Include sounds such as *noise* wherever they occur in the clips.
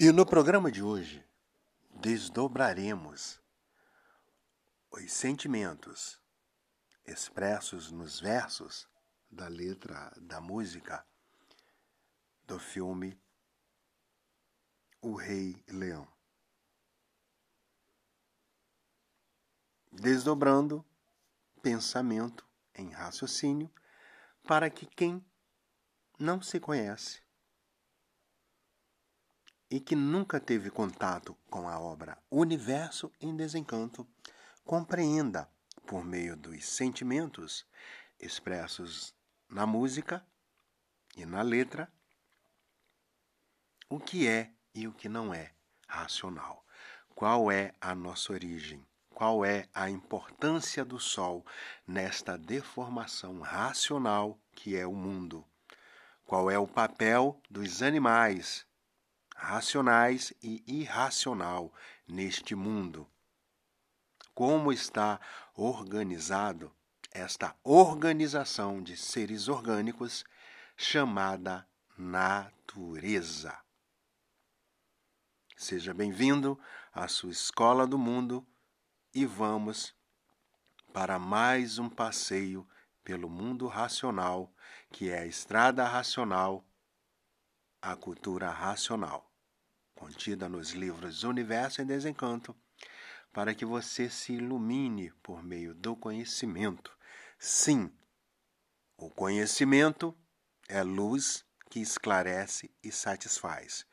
E no programa de hoje, desdobraremos os sentimentos expressos nos versos da letra da música do filme O Rei Leão. Desdobrando pensamento em raciocínio para que quem não se conhece e que nunca teve contato com a obra Universo em Desencanto compreenda, por meio dos sentimentos expressos na música e na letra, o que é e o que não é racional. Qual é a nossa origem? Qual é a importância do Sol nesta deformação racional que é o mundo? Qual é o papel dos animais racionais e irracional neste mundo? Como está organizado esta organização de seres orgânicos chamada natureza? Seja bem-vindo à sua escola do mundo e vamos para mais um passeio pelo mundo racional, que é a estrada racional, a cultura racional, contida nos livros Universo em Desencanto, para que você se ilumine por meio do conhecimento. Sim, o conhecimento é luz que esclarece e satisfaz.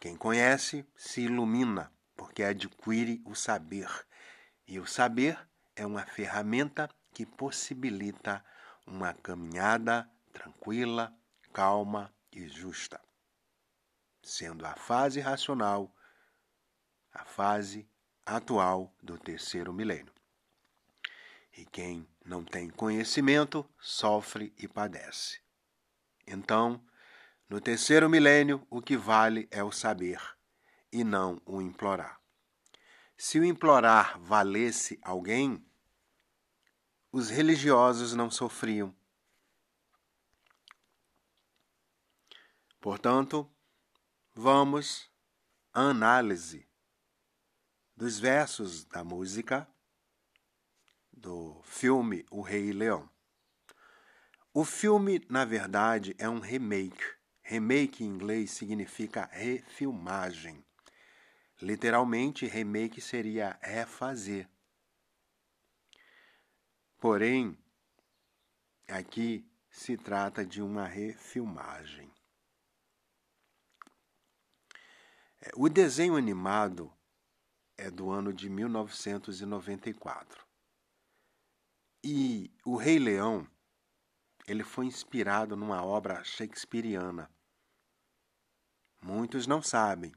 Quem conhece se ilumina, porque adquire o saber e o saber é uma ferramenta que possibilita uma caminhada tranquila, calma e justa, sendo a fase racional a fase atual do terceiro milênio. E quem não tem conhecimento sofre e padece. Então, no terceiro milênio, o que vale é o saber e não o implorar. Se o implorar valesse alguém, os religiosos não sofriam. Portanto, vamos à análise dos versos da música do filme O Rei Leão. O filme, na verdade, é um remake. Remake em inglês significa refilmagem. Literalmente, remake seria refazer. Porém, aqui se trata de uma refilmagem. É, o desenho animado é do ano de 1994. E o Rei Leão, ele foi inspirado numa obra shakespeariana. Muitos não sabem,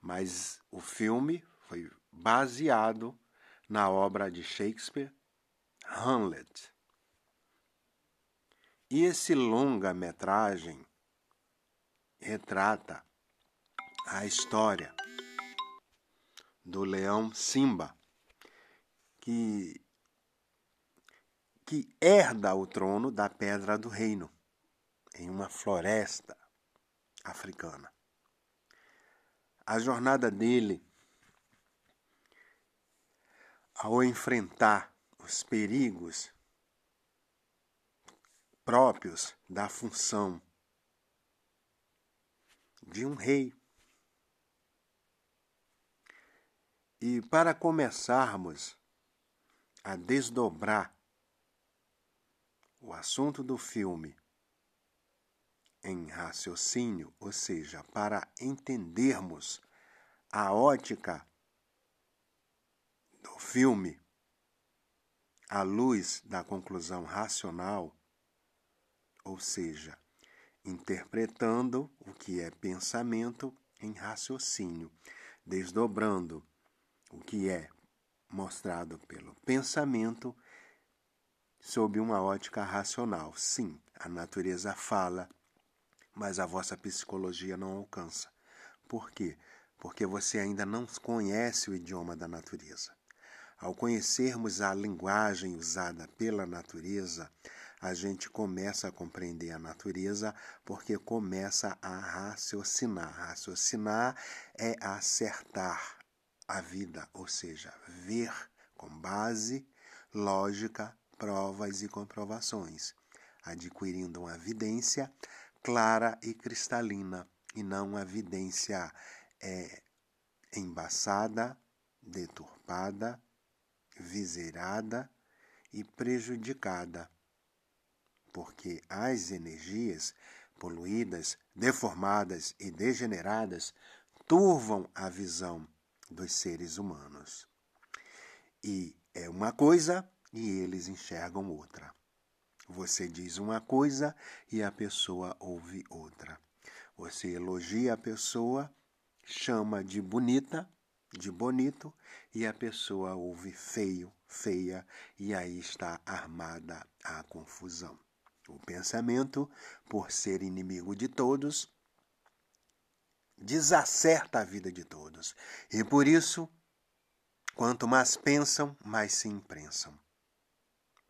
mas o filme foi baseado na obra de Shakespeare, Hamlet. E esse longa-metragem retrata a história do leão Simba, que, que herda o trono da Pedra do Reino, em uma floresta africana a jornada dele ao enfrentar os perigos próprios da função de um rei. E para começarmos a desdobrar o assunto do filme em raciocínio, ou seja, para entendermos a ótica do filme à luz da conclusão racional, ou seja, interpretando o que é pensamento em raciocínio, desdobrando o que é mostrado pelo pensamento sob uma ótica racional. Sim, a natureza fala mas a vossa psicologia não alcança. Por quê? Porque você ainda não conhece o idioma da natureza. Ao conhecermos a linguagem usada pela natureza, a gente começa a compreender a natureza porque começa a raciocinar. Raciocinar é acertar a vida, ou seja, ver com base, lógica, provas e comprovações, adquirindo uma evidência clara e cristalina e não uma evidência é, embaçada, deturpada, viseirada e prejudicada porque as energias poluídas, deformadas e degeneradas turvam a visão dos seres humanos. E é uma coisa e eles enxergam outra. Você diz uma coisa e a pessoa ouve outra. Você elogia a pessoa, chama de bonita, de bonito, e a pessoa ouve feio, feia, e aí está armada a confusão. O pensamento, por ser inimigo de todos, desacerta a vida de todos. E por isso, quanto mais pensam, mais se imprensam.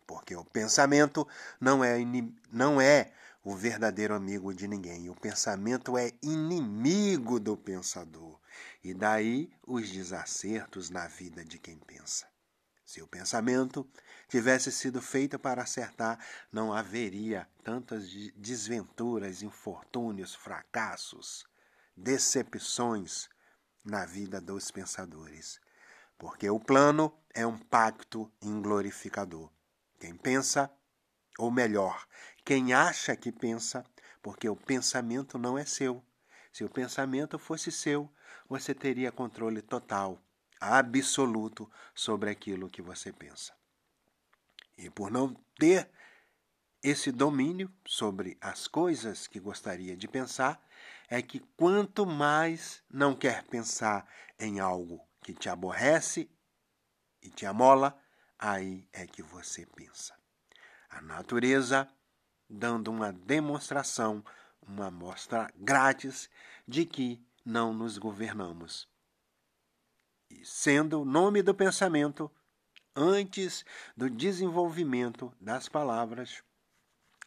Porque o pensamento não é, não é o verdadeiro amigo de ninguém. O pensamento é inimigo do pensador. E daí os desacertos na vida de quem pensa. Se o pensamento tivesse sido feito para acertar, não haveria tantas desventuras, infortúnios, fracassos, decepções na vida dos pensadores. Porque o plano é um pacto inglorificador. Quem pensa, ou melhor, quem acha que pensa, porque o pensamento não é seu. Se o pensamento fosse seu, você teria controle total absoluto sobre aquilo que você pensa. E por não ter esse domínio sobre as coisas que gostaria de pensar, é que quanto mais não quer pensar em algo que te aborrece e te amola, aí é que você pensa. A natureza dando uma demonstração, uma amostra grátis de que não nos governamos sendo o nome do pensamento antes do desenvolvimento das palavras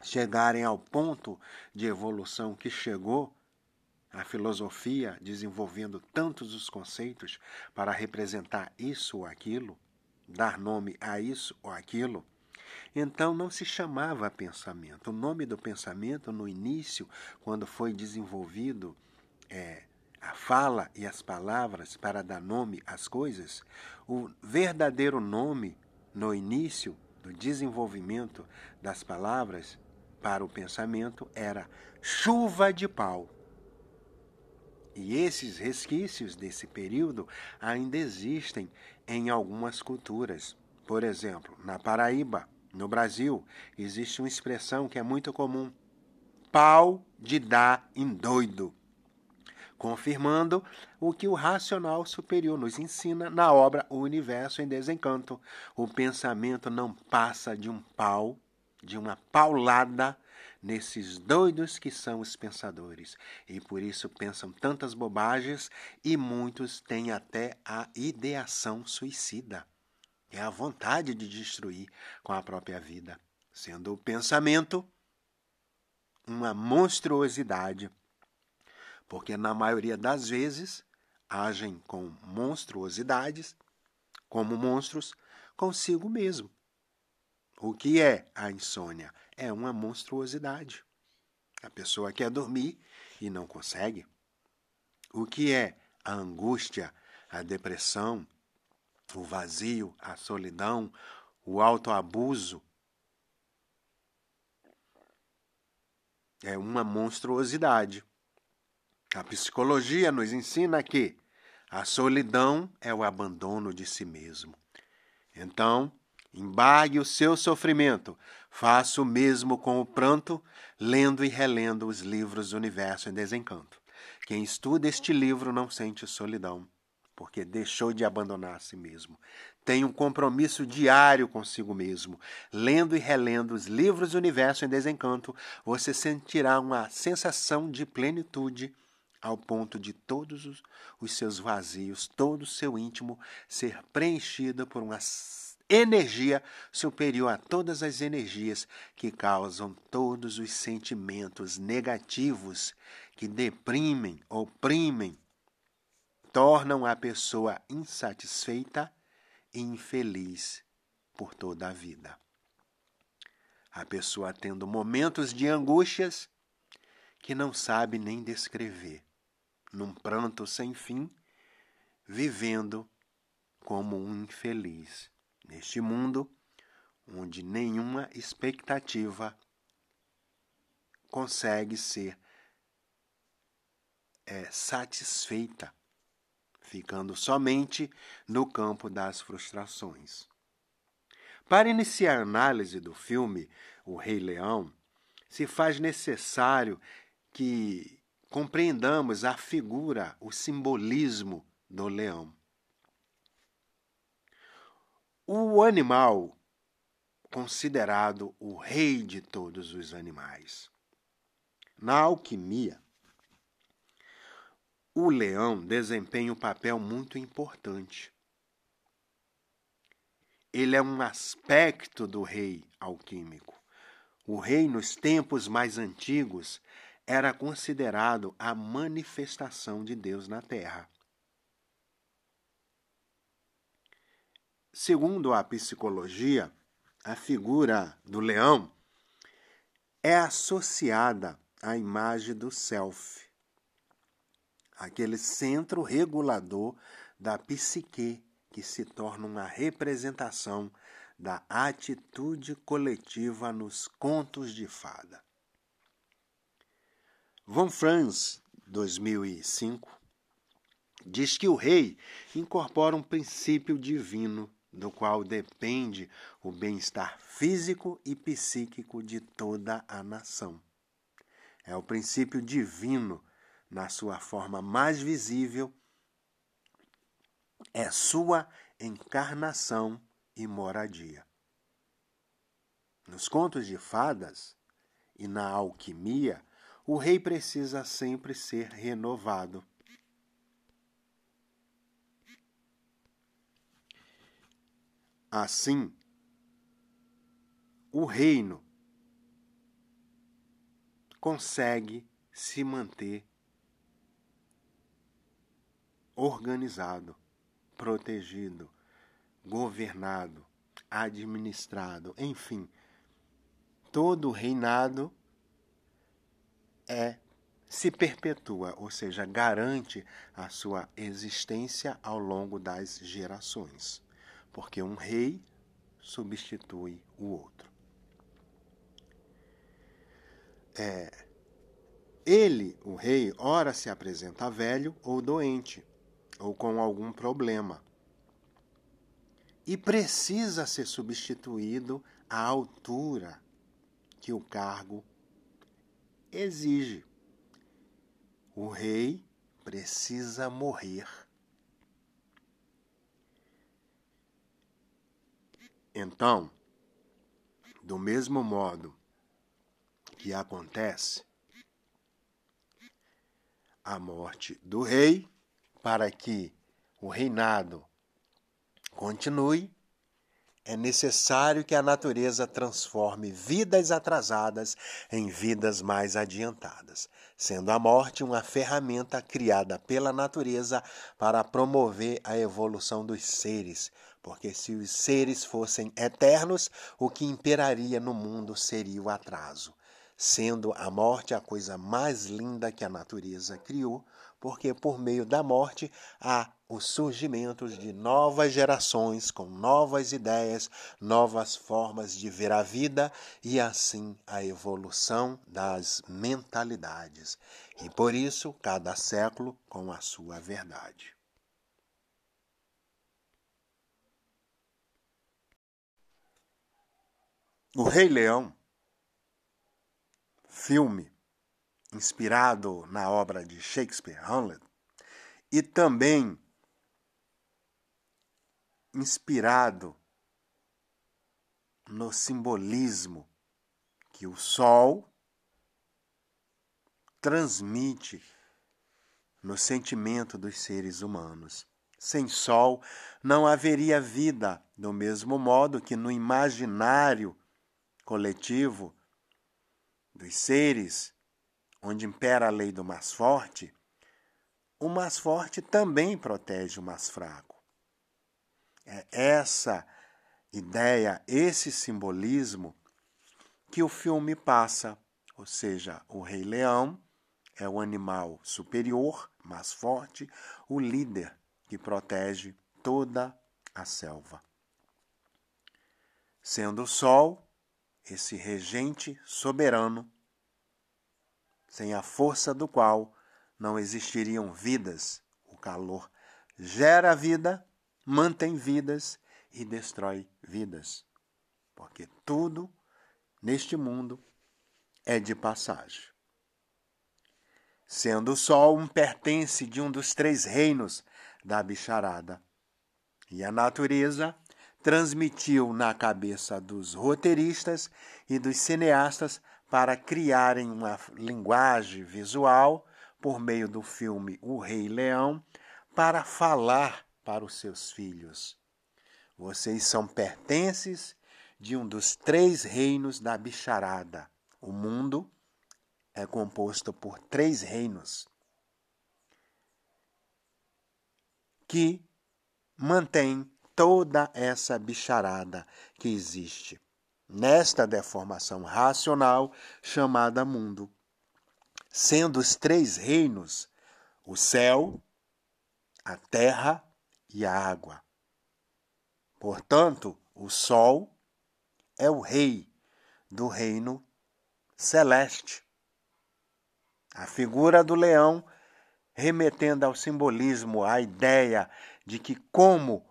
chegarem ao ponto de evolução que chegou a filosofia desenvolvendo tantos os conceitos para representar isso ou aquilo, dar nome a isso ou aquilo, então não se chamava pensamento. O nome do pensamento, no início, quando foi desenvolvido é, a fala e as palavras para dar nome às coisas, o verdadeiro nome no início do desenvolvimento das palavras para o pensamento era chuva de pau. E esses resquícios desse período ainda existem em algumas culturas. Por exemplo, na Paraíba, no Brasil, existe uma expressão que é muito comum: pau de dar em doido confirmando o que o racional superior nos ensina na obra O Universo em Desencanto. O pensamento não passa de um pau, de uma paulada nesses doidos que são os pensadores. E por isso pensam tantas bobagens e muitos têm até a ideação suicida. É a vontade de destruir com a própria vida, sendo o pensamento uma monstruosidade porque na maioria das vezes agem com monstruosidades, como monstros, consigo mesmo. O que é a insônia? É uma monstruosidade. A pessoa quer dormir e não consegue. O que é a angústia, a depressão, o vazio, a solidão, o autoabuso? É uma monstruosidade. A psicologia nos ensina que a solidão é o abandono de si mesmo. Então, embargue o seu sofrimento, faça o mesmo com o pranto, lendo e relendo os livros do Universo em Desencanto. Quem estuda este livro não sente solidão, porque deixou de abandonar a si mesmo. Tem um compromisso diário consigo mesmo. Lendo e relendo os livros do Universo em Desencanto, você sentirá uma sensação de plenitude ao ponto de todos os, seus vazios, todo o seu íntimo ser preenchido por uma energia superior a todas as energias que causam todos os sentimentos negativos que deprimem, oprimem, tornam a pessoa insatisfeita e infeliz por toda a vida. A pessoa tendo momentos de angústias que não sabe nem descrever, num pranto sem fim, vivendo como um infeliz neste mundo onde nenhuma expectativa consegue ser é, satisfeita, ficando somente no campo das frustrações. Para iniciar a análise do filme O Rei Leão, se faz necessário que compreendamos a figura, o simbolismo do leão. O animal considerado o rei de todos os animais. Na alquimia, o leão desempenha um papel muito importante. Ele é um aspecto do rei alquímico. O rei, nos tempos mais antigos, era considerado a manifestação de Deus na terra. Segundo a psicologia, a figura do leão é associada à imagem do self, aquele centro regulador da psique que se torna uma representação da atitude coletiva nos contos de fada. Von Franz, 2005, diz que o rei incorpora um princípio divino do qual depende o bem-estar físico e psíquico de toda a nação. É o princípio divino na sua forma mais visível, é sua encarnação e moradia. Nos contos de fadas e na alquimia, o rei precisa sempre ser renovado Assim, o reino consegue se manter organizado, protegido, governado, administrado, enfim, todo reinado é se perpetua, ou seja, garante a sua existência ao longo das gerações porque um rei substitui o outro. É, ele, o rei, ora se apresenta velho ou doente, ou com algum problema, e precisa ser substituído à altura que o cargo exige. O rei precisa morrer Então, do mesmo modo que acontece a morte do rei, para que o reinado continue, é necessário que a natureza transforme vidas atrasadas em vidas mais adiantadas, sendo a morte uma ferramenta criada pela natureza para promover a evolução dos seres, porque se os seres fossem eternos, o que imperaria no mundo seria o atraso, sendo a morte a coisa mais linda que a natureza criou, porque por meio da morte há o surgimento de novas gerações com novas ideias, novas formas de ver a vida e assim a evolução das mentalidades. E por isso, cada século com a sua verdade. O Rei Leão, filme inspirado na obra de Shakespeare Hamlet, e também inspirado no simbolismo que o sol transmite no sentimento dos seres humanos, sem sol, não haveria vida, do mesmo modo que no imaginário coletivo dos seres, onde impera a lei do mais forte, o mais forte também protege o mais fraco. É essa ideia, esse simbolismo que o filme passa, ou seja, o Rei Leão é o animal superior, mais forte, o líder que protege toda a selva. Sendo o Sol esse regente soberano, sem a força do qual não existiriam vidas. O calor gera vida, mantém vidas e destrói vidas. Porque tudo neste mundo é de passagem. Sendo o Sol um pertence de um dos três reinos da bicharada. E a natureza transmitiu na cabeça dos roteiristas e dos cineastas para criarem uma linguagem visual por meio do filme O Rei Leão para falar para os seus filhos. Vocês são pertences de um dos três reinos da bicharada. O mundo é composto por três reinos que mantém toda essa bicharada que existe nesta deformação racional chamada mundo, sendo os três reinos o céu, a terra e a água. Portanto, o sol é o rei do reino celeste. A figura do leão remetendo ao simbolismo, à ideia de que, como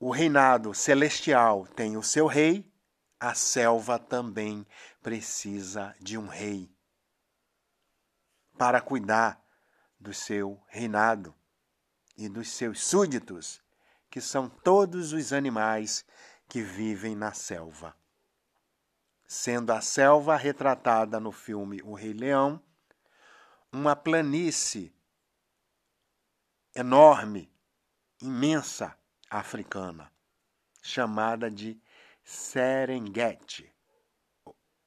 o reinado celestial tem o seu rei, a selva também precisa de um rei para cuidar do seu reinado e dos seus súditos, que são todos os animais que vivem na selva. Sendo a selva retratada no filme O Rei Leão, uma planície enorme, imensa, africana, chamada de Serengeti,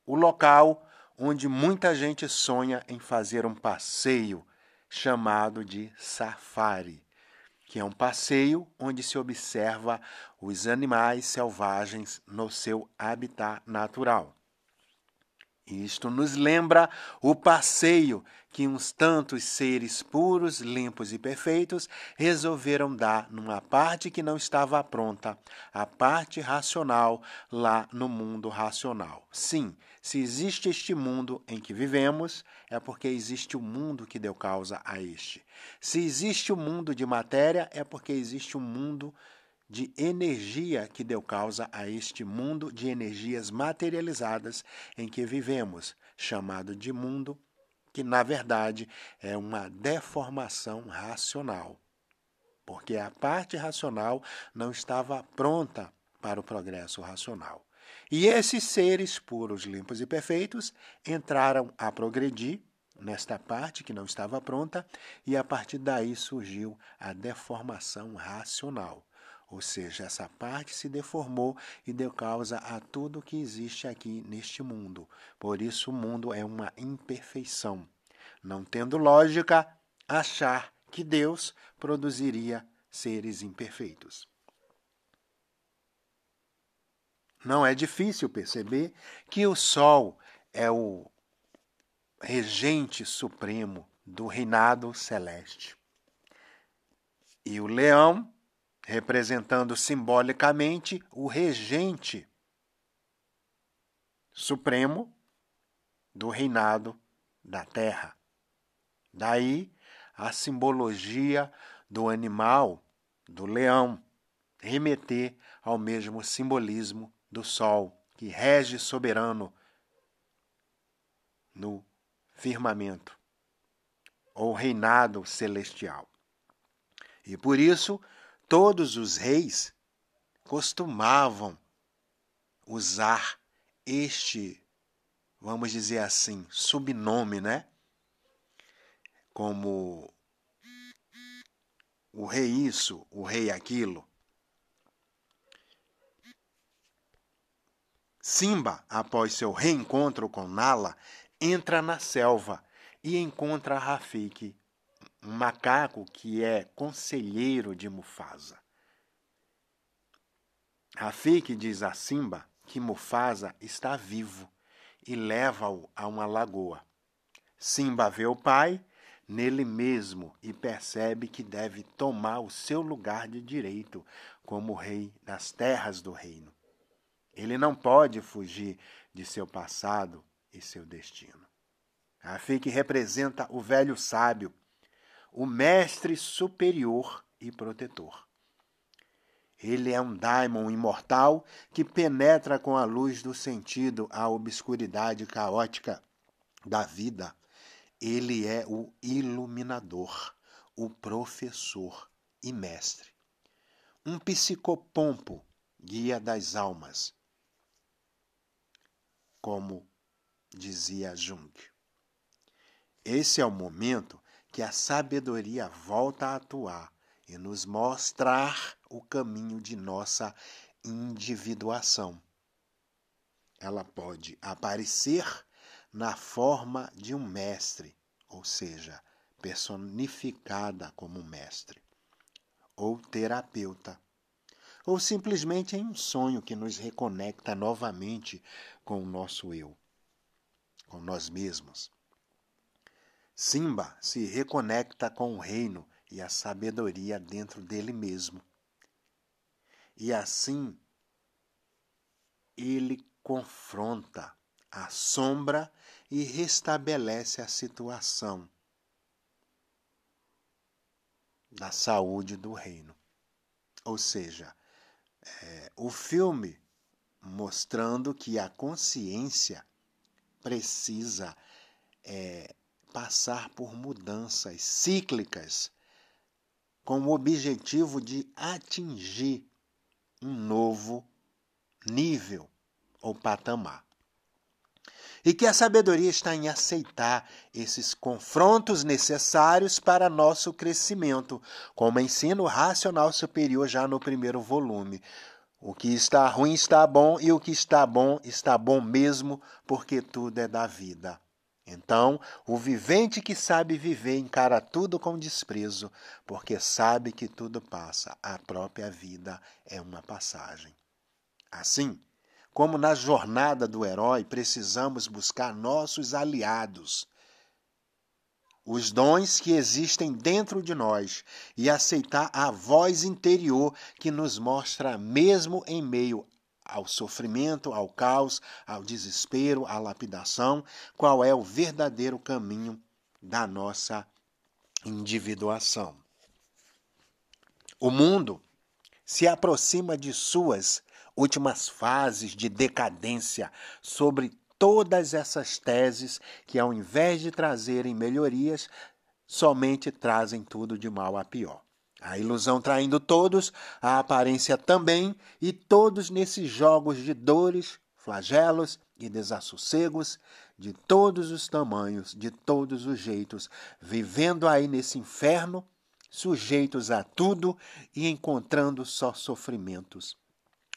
o local onde muita gente sonha em fazer um passeio chamado de safari, que é um passeio onde se observa os animais selvagens no seu habitat natural. Isto nos lembra o passeio que uns tantos seres puros, limpos e perfeitos resolveram dar numa parte que não estava pronta, a parte racional lá no mundo racional. Sim, se existe este mundo em que vivemos, é porque existe o mundo que deu causa a este. Se existe o mundo de matéria, é porque existe o mundo energia que deu causa a este mundo de energias materializadas em que vivemos, chamado de mundo que na verdade é uma deformação racional, porque a parte racional não estava pronta para o progresso racional. E esses seres puros, limpos e perfeitos entraram a progredir nesta parte que não estava pronta, e a partir daí surgiu a deformação racional. Ou seja, essa parte se deformou e deu causa a tudo que existe aqui neste mundo. Por isso, o mundo é uma imperfeição. Não tendo lógica, achar que Deus produziria seres imperfeitos. Não é difícil perceber que o Sol é o regente supremo do reinado celeste. E o leão representando simbolicamente o regente supremo do reinado da terra. Daí a simbologia do animal, do leão, remeter ao mesmo simbolismo do sol, que rege soberano no firmamento, ou reinado celestial. E por isso, todos os reis costumavam usar este, vamos dizer assim, subnome, né? Como o rei isso, o rei aquilo. Simba, após seu reencontro com Nala, entra na selva e encontra Rafiki, um macaco que é conselheiro de Mufasa. Rafiki diz a Simba que Mufasa está vivo e leva-o a uma lagoa. Simba vê o pai nele mesmo e percebe que deve tomar o seu lugar de direito como rei das terras do reino. Ele não pode fugir de seu passado e seu destino. Rafik representa o velho sábio, o mestre superior e protetor. Ele é um daimon imortal que penetra com a luz do sentido a obscuridade caótica da vida ele é o iluminador, o professor e mestre. Um psicopompo, guia das almas, como dizia Jung. Esse é o momento que a sabedoria volta a atuar e nos mostrar o caminho de nossa individuação. Ela pode aparecer na forma de um mestre, ou seja, personificada como mestre, ou terapeuta, ou simplesmente em um sonho que nos reconecta novamente com o nosso eu, com nós mesmos. Simba se reconecta com o reino e a sabedoria dentro dele mesmo. E assim ele confronta assombra e restabelece a situação da saúde do reino. Ou seja, é, o filme mostrando que a consciência precisa é, passar por mudanças cíclicas com o objetivo de atingir um novo nível ou patamar. E que a sabedoria está em aceitar esses confrontos necessários para nosso crescimento, como ensino racional superior já no primeiro volume. O que está ruim está bom e o que está bom está bom mesmo, porque tudo é da vida. Então, o vivente que sabe viver encara tudo com desprezo, porque sabe que tudo passa, a própria vida é uma passagem. Assim, como na jornada do herói, precisamos buscar nossos aliados, os dons que existem dentro de nós e aceitar a voz interior que nos mostra, mesmo em meio ao sofrimento, ao caos, ao desespero, à lapidação, qual é o verdadeiro caminho da nossa individuação. O mundo se aproxima de suas últimas fases de decadência sobre todas essas teses que, ao invés de trazerem melhorias, somente trazem tudo de mal a pior. A ilusão traindo todos, a aparência também, e todos nesses jogos de dores, flagelos e desassossegos, de todos os tamanhos, de todos os jeitos, vivendo aí nesse inferno, sujeitos a tudo e encontrando só sofrimentos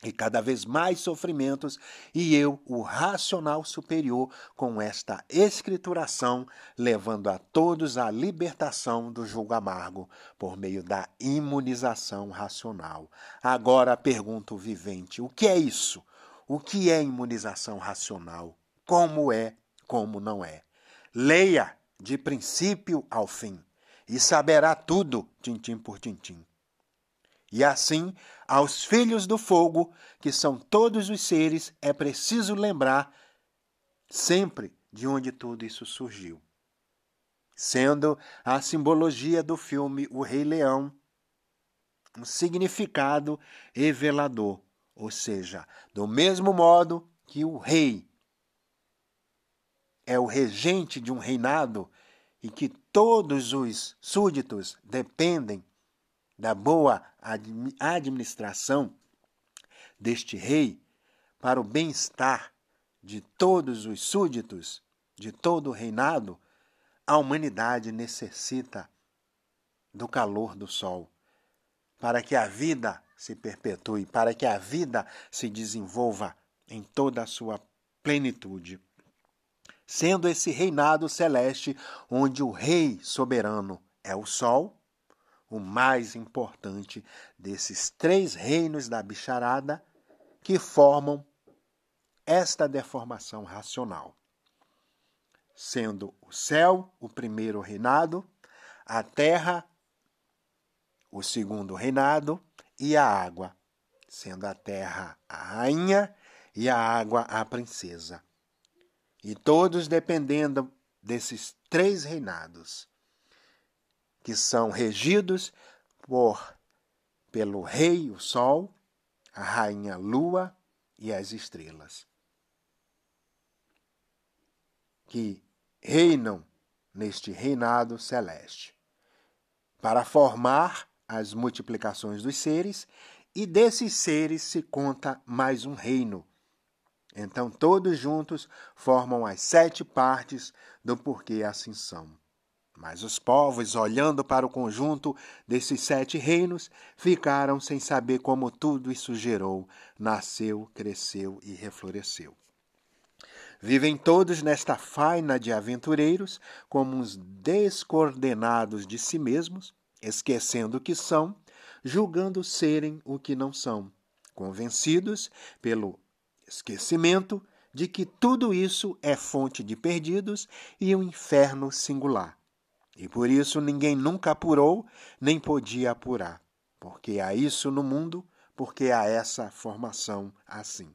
e cada vez mais sofrimentos, e eu, o racional superior, com esta escrituração, levando a todos à libertação do julgo amargo por meio da imunização racional. Agora pergunto vivente: o que é isso? O que é imunização racional? Como é, como não é? Leia de princípio ao fim e saberá tudo, tintim por tintim. E assim, aos filhos do fogo, que são todos os seres, é preciso lembrar sempre de onde tudo isso surgiu. Sendo a simbologia do filme O Rei Leão um significado revelador, ou seja, do mesmo modo que o rei é o regente de um reinado e que todos os súditos dependem da boa administração deste rei para o bem-estar de todos os súditos, de todo o reinado, a humanidade necessita do calor do sol, para que a vida se perpetue, para que a vida se desenvolva em toda a sua plenitude. Sendo esse reinado celeste onde o rei soberano é o sol, o mais importante desses três reinos da bicharada que formam esta deformação racional. Sendo o céu o primeiro reinado, a terra o segundo reinado e a água, sendo a terra a rainha e a água a princesa. E todos dependendo desses três reinados que são regidos por pelo rei, o sol, a rainha lua e as estrelas. Que reinam neste reinado celeste, para formar as multiplicações dos seres, e desses seres se conta mais um reino. Então, todos juntos formam as sete partes do porquê assim são. Mas os povos, olhando para o conjunto desses sete reinos, ficaram sem saber como tudo isso gerou, nasceu, cresceu e refloresceu. Vivem todos nesta faina de aventureiros, como uns descoordenados de si mesmos, esquecendo o que são, julgando serem o que não são, convencidos pelo esquecimento de que tudo isso é fonte de perdidos e um inferno singular e por isso ninguém nunca apurou, nem podia apurar, porque há isso no mundo, porque há essa formação assim.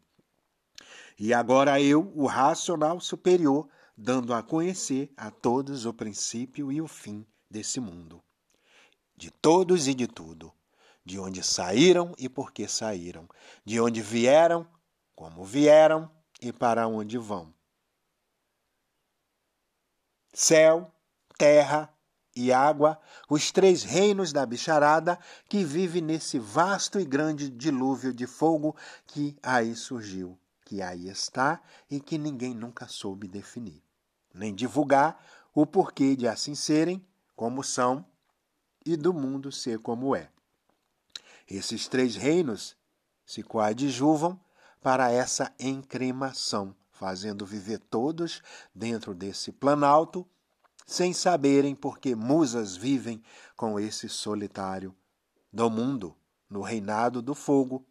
E agora eu, o racional superior, dando a conhecer a todos o princípio e o fim desse mundo. De todos e de tudo. De onde saíram e por que saíram. De onde vieram, como vieram e para onde vão. Céu, terra e água, os três reinos da bicharada que vive nesse vasto e grande dilúvio de fogo que aí surgiu, que aí está e que ninguém nunca soube definir, nem divulgar o porquê de assim serem, como são, e do mundo ser como é. Esses três reinos se coadjuvam para essa encremação, fazendo viver todos dentro desse planalto sem saberem porque musas vivem com esse solitário do mundo, no reinado do fogo.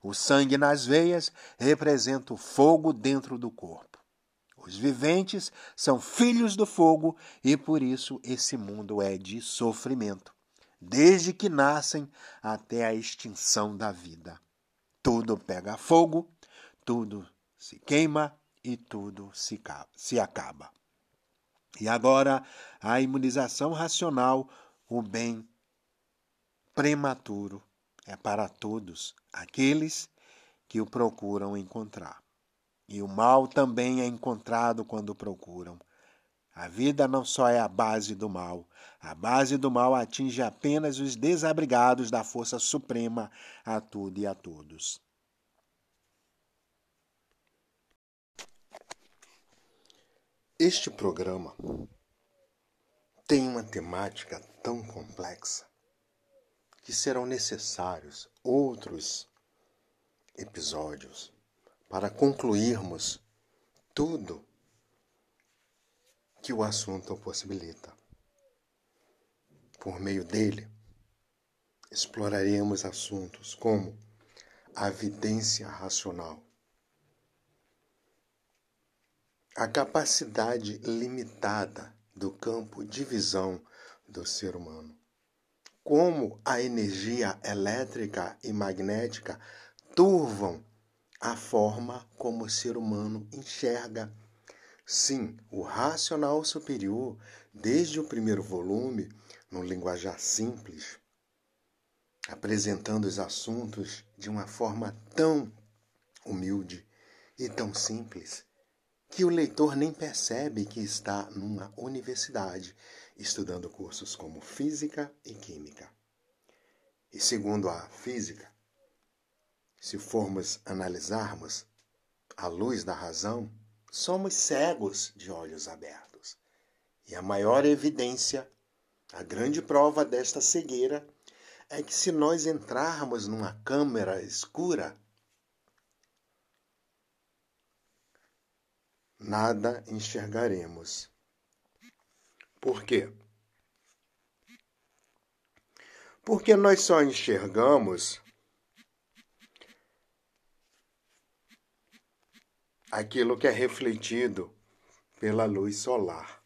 O sangue nas veias representa o fogo dentro do corpo. Os viventes são filhos do fogo e por isso esse mundo é de sofrimento, desde que nascem até a extinção da vida. Tudo pega fogo, tudo se queima e tudo se, se acaba. E agora, a imunização racional, o bem prematuro, é para todos aqueles que o procuram encontrar. E o mal também é encontrado quando procuram. A vida não só é a base do mal, a base do mal atinge apenas os desabrigados da força suprema a tudo e a todos. Este programa tem uma temática tão complexa que serão necessários outros episódios para concluirmos tudo que o assunto possibilita. Por meio dele, exploraremos assuntos como a evidência racional, a capacidade limitada do campo de visão do ser humano. Como a energia elétrica e magnética turvam a forma como o ser humano enxerga. Sim, o racional superior, desde o primeiro volume, no linguajar simples, apresentando os assuntos de uma forma tão humilde e tão simples que o leitor nem percebe que está numa universidade estudando cursos como física e química. E segundo a física, se formos analisarmos à luz da razão, somos cegos de olhos abertos. E a maior evidência, a grande prova desta cegueira, é que se nós entrarmos numa câmera escura, nada enxergaremos. Por quê? Porque nós só enxergamos aquilo que é refletido pela luz solar.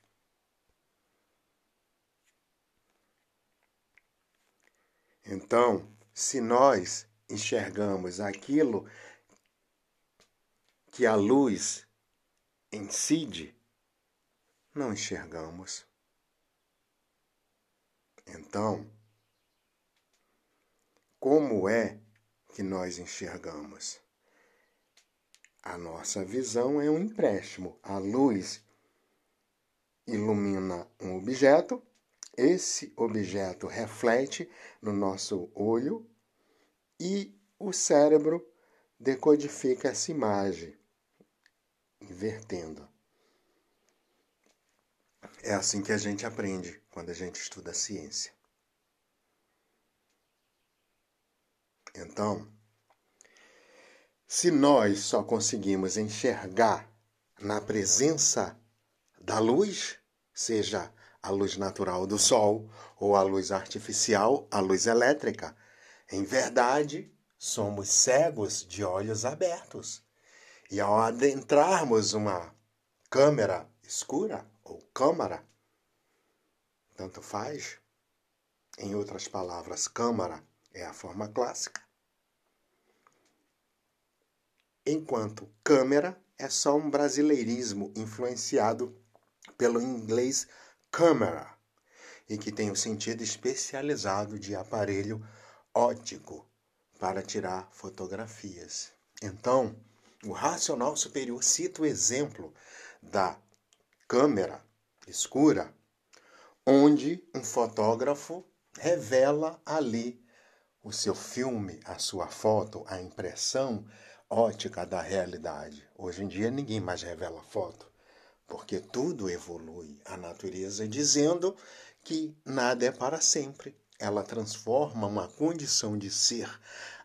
Então, se nós enxergamos aquilo que a luz incide, não enxergamos. Então, como é que nós enxergamos? A nossa visão é um empréstimo. A luz ilumina um objeto esse objeto reflete no nosso olho e o cérebro decodifica essa imagem, invertendo. É assim que a gente aprende quando a gente estuda ciência. Então, se nós só conseguimos enxergar na presença da luz, seja a luz natural do sol ou a luz artificial, a luz elétrica. Em verdade, somos cegos de olhos abertos. E ao adentrarmos uma câmera escura ou câmara, tanto faz, em outras palavras, câmara é a forma clássica, enquanto câmera é só um brasileirismo influenciado pelo inglês câmera e que tem o sentido especializado de aparelho óptico para tirar fotografias. Então, o racional superior cita o exemplo da câmera escura, onde um fotógrafo revela ali o seu filme, a sua foto, a impressão ótica da realidade. Hoje em dia ninguém mais revela foto porque tudo evolui. A natureza dizendo que nada é para sempre. Ela transforma uma condição de ser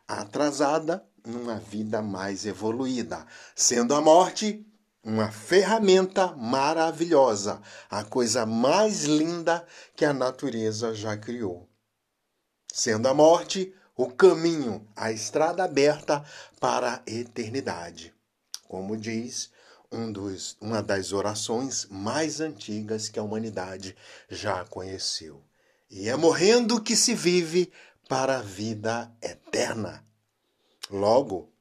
atrasada numa vida mais evoluída, sendo a morte uma ferramenta maravilhosa, a coisa mais linda que a natureza já criou. Sendo a morte o caminho, a estrada aberta para a eternidade. Como diz um dos, uma das orações mais antigas que a humanidade já conheceu. E é morrendo que se vive para a vida eterna. Logo,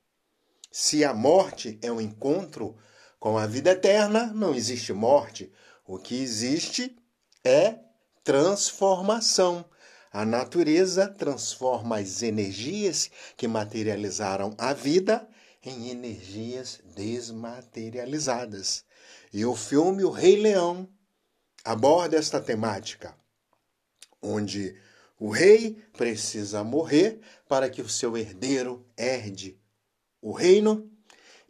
se a morte é um encontro com a vida eterna, não existe morte. O que existe é transformação. A natureza transforma as energias que materializaram a vida em energias desmaterializadas. E o filme O Rei Leão aborda esta temática, onde o rei precisa morrer para que o seu herdeiro herde o reino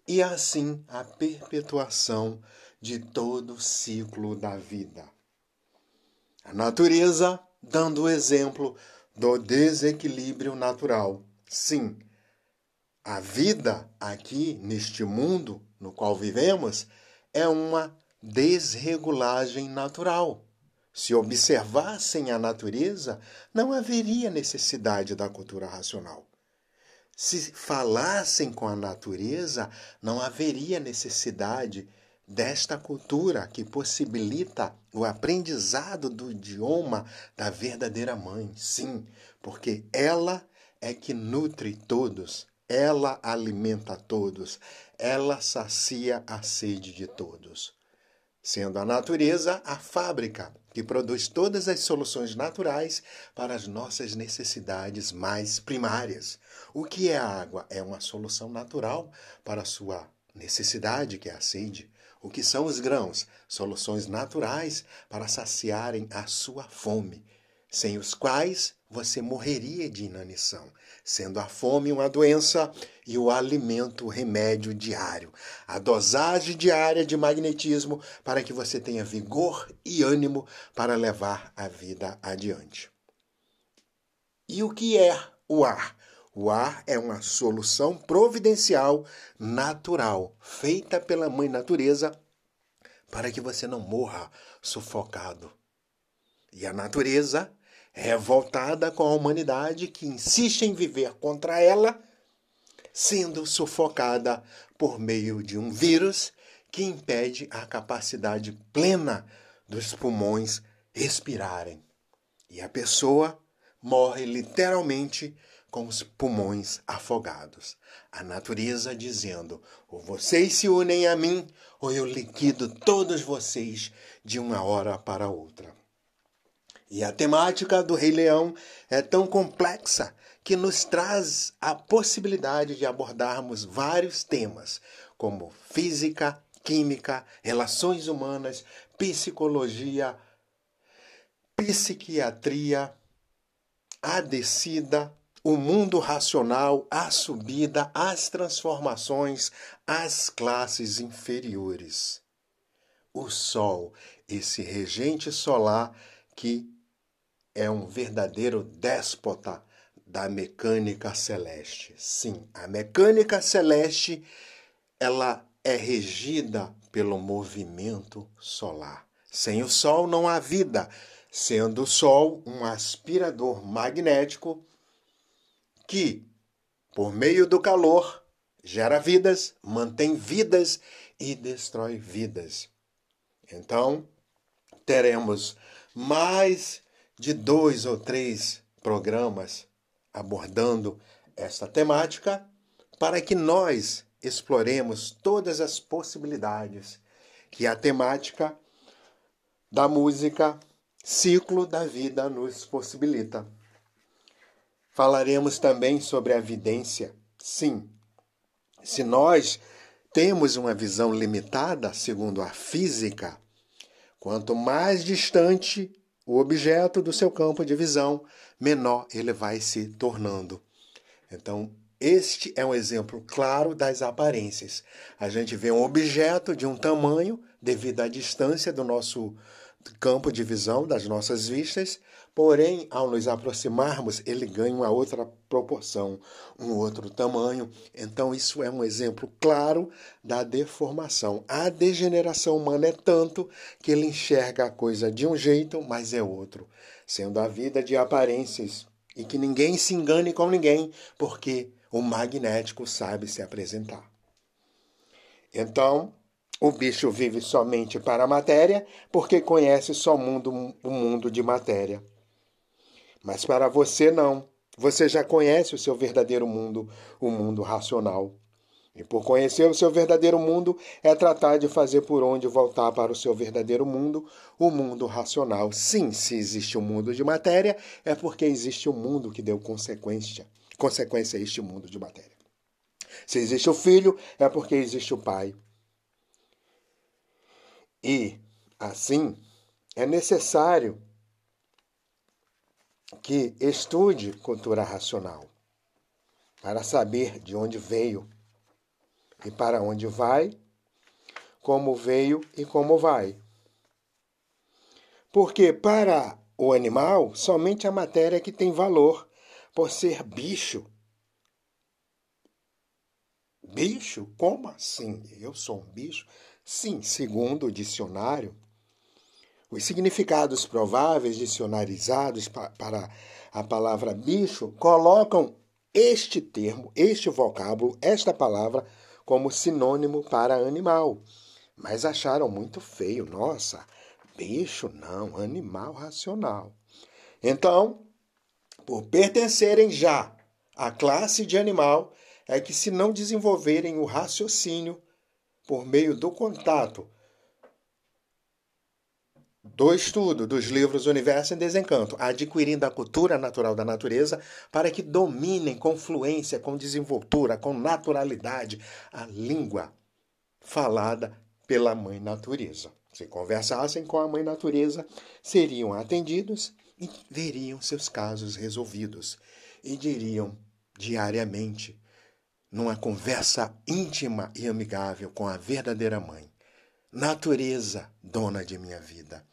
e assim a perpetuação de todo o ciclo da vida. A natureza dando o exemplo do desequilíbrio natural. Sim, a vida aqui neste mundo no qual vivemos é uma desregulagem natural. Se observassem a natureza, não haveria necessidade da cultura racional. Se falassem com a natureza, não haveria necessidade desta cultura que possibilita o aprendizado do idioma da verdadeira mãe. Sim, porque ela é que nutre todos, ela alimenta todos, ela sacia a sede de todos. Sendo a natureza a fábrica que produz todas as soluções naturais para as nossas necessidades mais primárias. O que é a água? É uma solução natural para a sua necessidade, que é a sede. O que são os grãos? Soluções naturais para saciarem a sua fome, sem os quais você morreria de inanição, sendo a fome uma doença e o alimento o remédio diário. A dosagem diária de magnetismo para que você tenha vigor e ânimo para levar a vida adiante. E o que é o ar? O ar é uma solução providencial natural, feita pela mãe natureza para que você não morra sufocado. E a natureza revoltada com a humanidade que insiste em viver contra ela, sendo sufocada por meio de um vírus que impede a capacidade plena dos pulmões respirarem. E a pessoa morre literalmente com os pulmões afogados. A natureza dizendo: ou vocês se unem a mim, ou eu liquido todos vocês de uma hora para outra. E a temática do Rei Leão é tão complexa que nos traz a possibilidade de abordarmos vários temas, como física, química, relações humanas, psicologia, psiquiatria, a descida, o mundo racional, a subida, as transformações, as classes inferiores. O Sol, esse regente solar que é um verdadeiro déspota da mecânica celeste. Sim, a mecânica celeste ela é regida pelo movimento solar. Sem o Sol não há vida, sendo o Sol um aspirador magnético que, por meio do calor, gera vidas, mantém vidas e destrói vidas. Então, teremos mais de dois ou três programas abordando esta temática para que nós exploremos todas as possibilidades que a temática da música ciclo da vida nos possibilita. Falaremos também sobre a vidência. Sim, se nós temos uma visão limitada, segundo a física, quanto mais distante o objeto do seu campo de visão, menor ele vai se tornando. Então, este é um exemplo claro das aparências. A gente vê um objeto de um tamanho devido à distância do nosso campo de visão, das nossas vistas, Porém, ao nos aproximarmos, ele ganha uma outra proporção, um outro tamanho. Então, isso é um exemplo claro da deformação. A degeneração humana é tanto que ele enxerga a coisa de um jeito, mas é outro, sendo a vida de aparências. E que ninguém se engane com ninguém, porque o magnético sabe se apresentar. Então, o bicho vive somente para a matéria, porque conhece só o mundo, o mundo de matéria. Mas para você não. Você já conhece o seu verdadeiro mundo, o mundo racional. E por conhecer o seu verdadeiro mundo, é tratar de fazer por onde voltar para o seu verdadeiro mundo, o mundo racional. Sim, se existe um mundo de matéria, é porque existe um mundo que deu consequência, consequência a este mundo de matéria. Se existe o filho, é porque existe o pai. E, assim, é necessário que estude cultura racional para saber de onde veio e para onde vai, como veio e como vai. Porque para o animal, somente a matéria é que tem valor, por ser bicho. Bicho? Como assim? Eu sou um bicho? Sim, segundo o dicionário, os significados prováveis dicionarizados para a palavra bicho colocam este termo, este vocábulo, esta palavra como sinônimo para animal. Mas acharam muito feio. Nossa, bicho não, animal racional. Então, por pertencerem já à classe de animal, é que se não desenvolverem o raciocínio por meio do contato do estudo dos livros Universo em Desencanto, adquirindo a cultura natural da natureza para que dominem com fluência, com desenvoltura, com naturalidade a língua falada pela Mãe Natureza. Se conversassem com a Mãe Natureza, seriam atendidos e veriam seus casos resolvidos e diriam diariamente, numa conversa íntima e amigável com a verdadeira Mãe: Natureza, dona de minha vida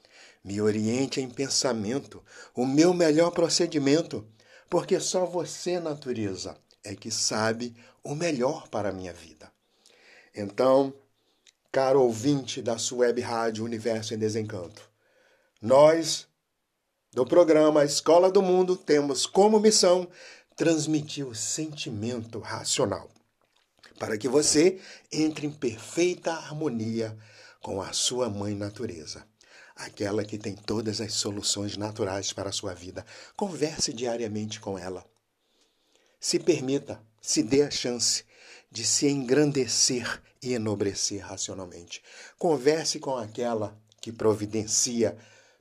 me oriente em pensamento, o meu melhor procedimento, porque só você, natureza, é que sabe o melhor para a minha vida. Então, caro ouvinte da sua web rádio Universo em Desencanto, nós, do programa Escola do Mundo, temos como missão transmitir o sentimento racional para que você entre em perfeita harmonia com a sua mãe natureza, aquela que tem todas as soluções naturais para a sua vida. Converse diariamente com ela. Se permita, se dê a chance de se engrandecer e enobrecer racionalmente. Converse com aquela que providencia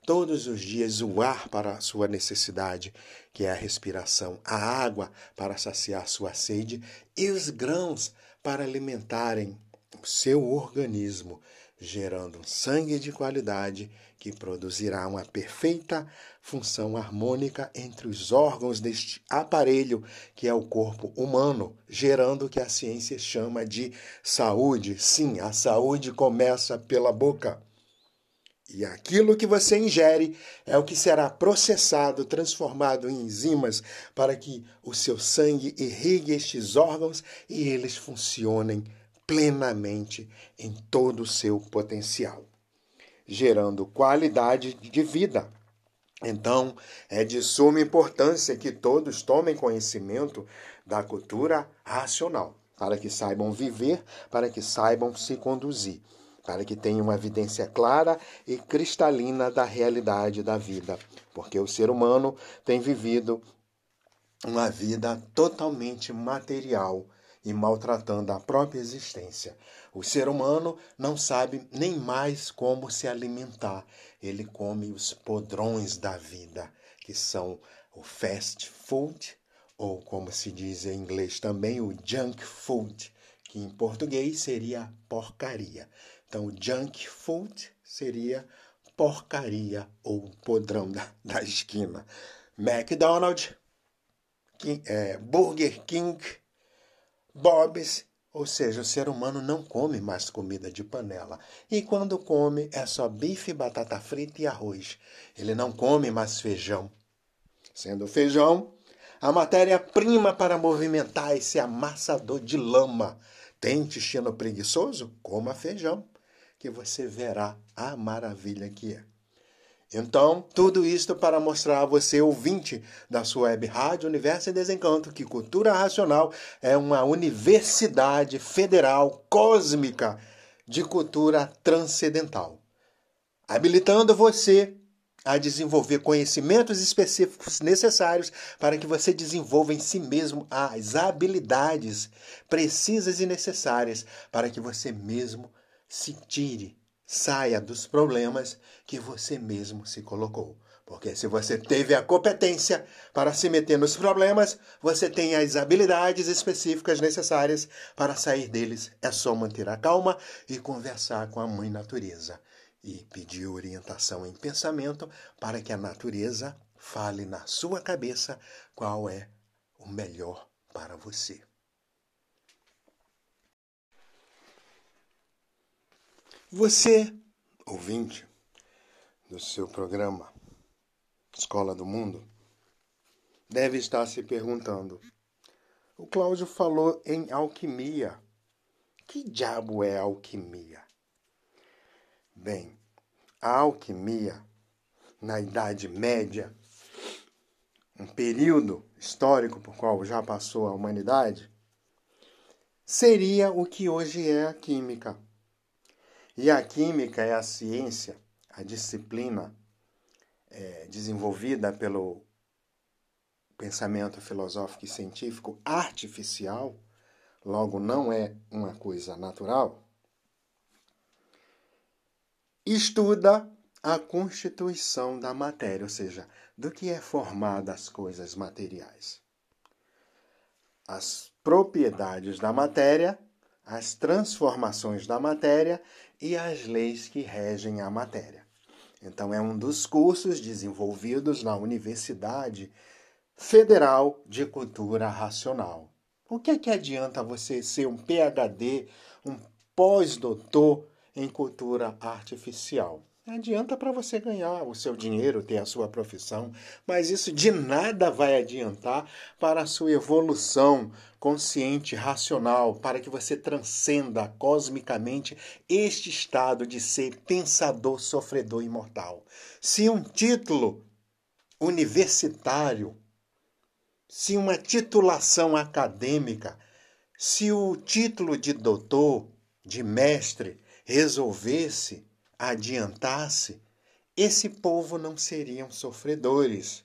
todos os dias o ar para a sua necessidade, que é a respiração, a água para saciar sua sede e os grãos para alimentarem o seu organismo, gerando sangue de qualidade que produzirá uma perfeita função harmônica entre os órgãos deste aparelho que é o corpo humano, gerando o que a ciência chama de saúde. Sim, a saúde começa pela boca. E aquilo que você ingere é o que será processado, transformado em enzimas para que o seu sangue irrigue estes órgãos e eles funcionem plenamente em todo o seu potencial, gerando qualidade de vida. Então, é de suma importância que todos tomem conhecimento da cultura racional, para que saibam viver, para que saibam se conduzir para que tenha uma evidência clara e cristalina da realidade da vida, porque o ser humano tem vivido uma vida totalmente material e maltratando a própria existência. O ser humano não sabe nem mais como se alimentar. Ele come os podrões da vida, que são o fast food, ou como se diz em inglês também, o junk food, que em português seria porcaria. Então, junk food seria porcaria ou podrão da, *laughs* da esquina. McDonald's, King, é, Burger King, Bob's, ou seja, o ser humano não come mais comida de panela. E quando come, é só bife, batata frita e arroz. Ele não come mais feijão. Sendo feijão a matéria-prima para movimentar esse amassador de lama. Tem intestino preguiçoso? Coma feijão que você verá a maravilha que é. Então, tudo isto para mostrar a você, ouvinte da sua web rádio Universo em Desencanto, que Cultura Racional é uma universidade federal cósmica de cultura transcendental, habilitando você a desenvolver conhecimentos específicos necessários para que você desenvolva em si mesmo as habilidades precisas e necessárias para que você mesmo se tire, saia dos problemas que você mesmo se colocou. Porque se você teve a competência para se meter nos problemas, você tem as habilidades específicas necessárias para sair deles. É só manter a calma e conversar com a mãe natureza e pedir orientação em pensamento para que a natureza fale na sua cabeça qual é o melhor para você. Você, ouvinte do seu programa Escola do Mundo, deve estar se perguntando: o Cláudio falou em alquimia. Que diabo é alquimia? Bem, a alquimia, na Idade Média, um período histórico por qual já passou a humanidade, seria o que hoje é a química e a química é a ciência, a disciplina é, desenvolvida pelo pensamento filosófico e científico artificial, logo não é uma coisa natural, estuda a constituição da matéria, ou seja, do que é formada as coisas materiais. As propriedades da matéria, as transformações da matéria e as leis que regem a matéria. Então, é um dos cursos desenvolvidos na Universidade Federal de Cultura Racional. O que é que adianta você ser um PhD, um pós-doutor em cultura artificial? Adianta para você ganhar o seu dinheiro, ter a sua profissão, mas isso de nada vai adiantar para a sua evolução consciente, racional, para que você transcenda cosmicamente este estado de ser pensador, sofredor imortal. Se um título universitário, se uma titulação acadêmica, se o título de doutor, de mestre, resolvesse adiantasse, esse povo não seriam sofredores.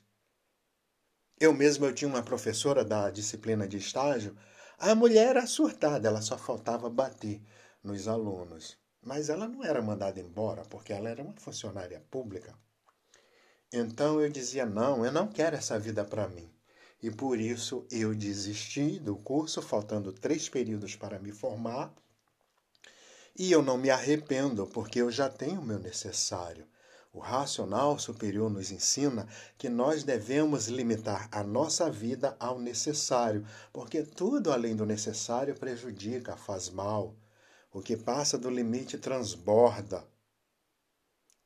Eu mesmo eu tinha uma professora da disciplina de estágio, a mulher era surtada, ela só faltava bater nos alunos. Mas ela não era mandada embora, porque ela era uma funcionária pública. Então eu dizia: não, eu não quero essa vida para mim. E por isso eu desisti do curso, faltando três períodos para me formar, e eu não me arrependo, porque eu já tenho o meu necessário. O racional superior nos ensina que nós devemos limitar a nossa vida ao necessário, porque tudo além do necessário prejudica, faz mal. O que passa do limite transborda.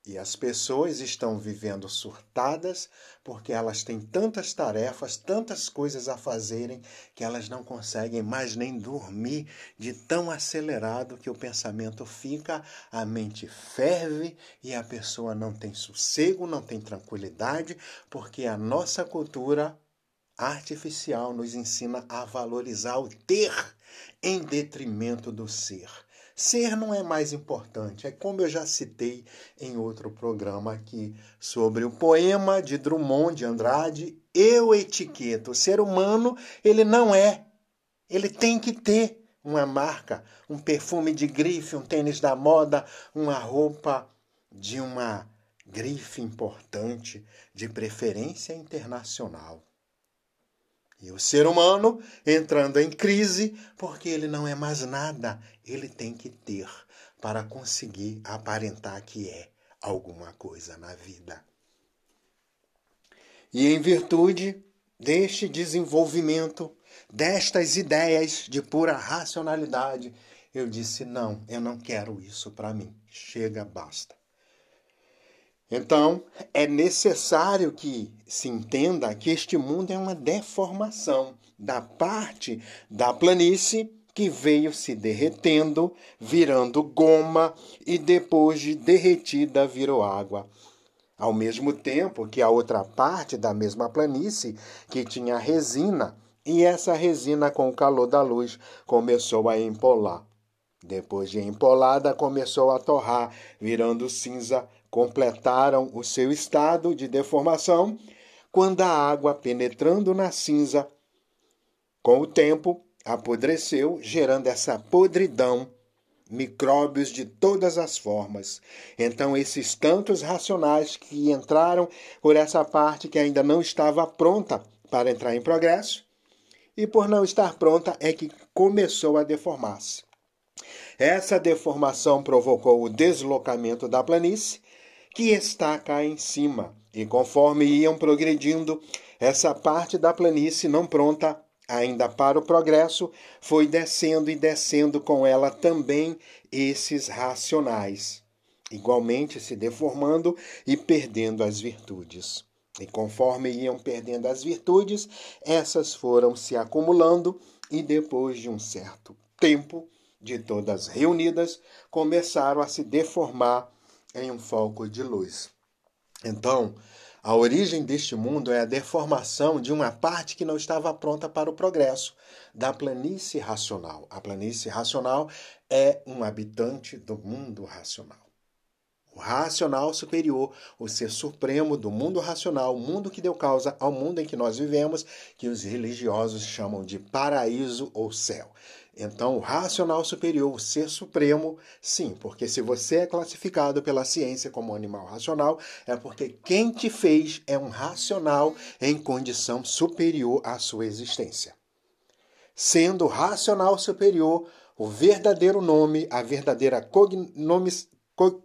E as pessoas estão vivendo surtadas porque elas têm tantas tarefas, tantas coisas a fazerem, que elas não conseguem mais nem dormir de tão acelerado que o pensamento fica, a mente ferve e a pessoa não tem sossego, não tem tranquilidade, porque a nossa cultura artificial nos ensina a valorizar o ter em detrimento do ser. Ser não é mais importante. É como eu já citei em outro programa aqui sobre o poema de Drummond de Andrade, Eu etiqueto. O ser humano, ele não é. Ele tem que ter uma marca, um perfume de grife, um tênis da moda, uma roupa de uma grife importante, de preferência internacional. E o ser humano entrando em crise porque ele não é mais nada, ele tem que ter para conseguir aparentar que é alguma coisa na vida. E em virtude deste desenvolvimento, destas ideias de pura racionalidade, eu disse: não, eu não quero isso para mim. Chega, basta. Então, é necessário que se entenda que este mundo é uma deformação da parte da planície que veio se derretendo, virando goma e depois de derretida virou água. Ao mesmo tempo que a outra parte da mesma planície, que tinha resina, e essa resina, com o calor da luz, começou a empolar. Depois de empolada, começou a torrar, virando cinza completaram o seu estado de deformação quando a água, penetrando na cinza, com o tempo, apodreceu, gerando essa podridão, micróbios de todas as formas. Então, esses tantos racionais que entraram por essa parte que ainda não estava pronta para entrar em progresso, e por não estar pronta é que começou a deformar-se. Essa deformação provocou o deslocamento da planície que está cá em cima. E conforme iam progredindo, essa parte da planície não pronta ainda para o progresso foi descendo e descendo com ela também esses racionais, igualmente se deformando e perdendo as virtudes. E conforme iam perdendo as virtudes, essas foram se acumulando e depois de um certo tempo, de todas reunidas, começaram a se deformar em um foco de luz. Então, a origem deste mundo é a deformação de uma parte que não estava pronta para o progresso, da planície racional. A planície racional é um habitante do mundo racional. O racional superior, o ser supremo do mundo racional, o mundo que deu causa ao mundo em que nós vivemos, que os religiosos chamam de paraíso ou céu. Então, o racional superior, o ser supremo, sim, porque se você é classificado pela ciência como animal racional, é porque quem te fez é um racional em condição superior à sua existência. Sendo racional superior o verdadeiro nome, a verdadeira cognomis, co,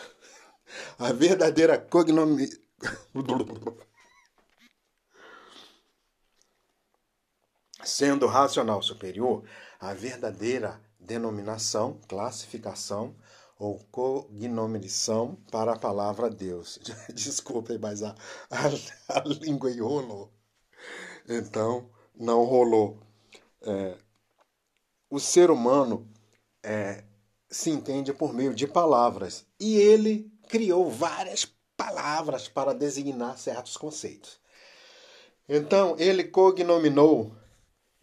*laughs* a verdadeira cognomi, *laughs* sendo racional superior a verdadeira denominação, classificação ou cognominição para a palavra Deus. *laughs* Desculpem, mas a, a, a língua enrolou. Então, não rolou. É, o ser humano é, se entende por meio de palavras e ele criou várias palavras para designar certos conceitos. Então, ele cognominou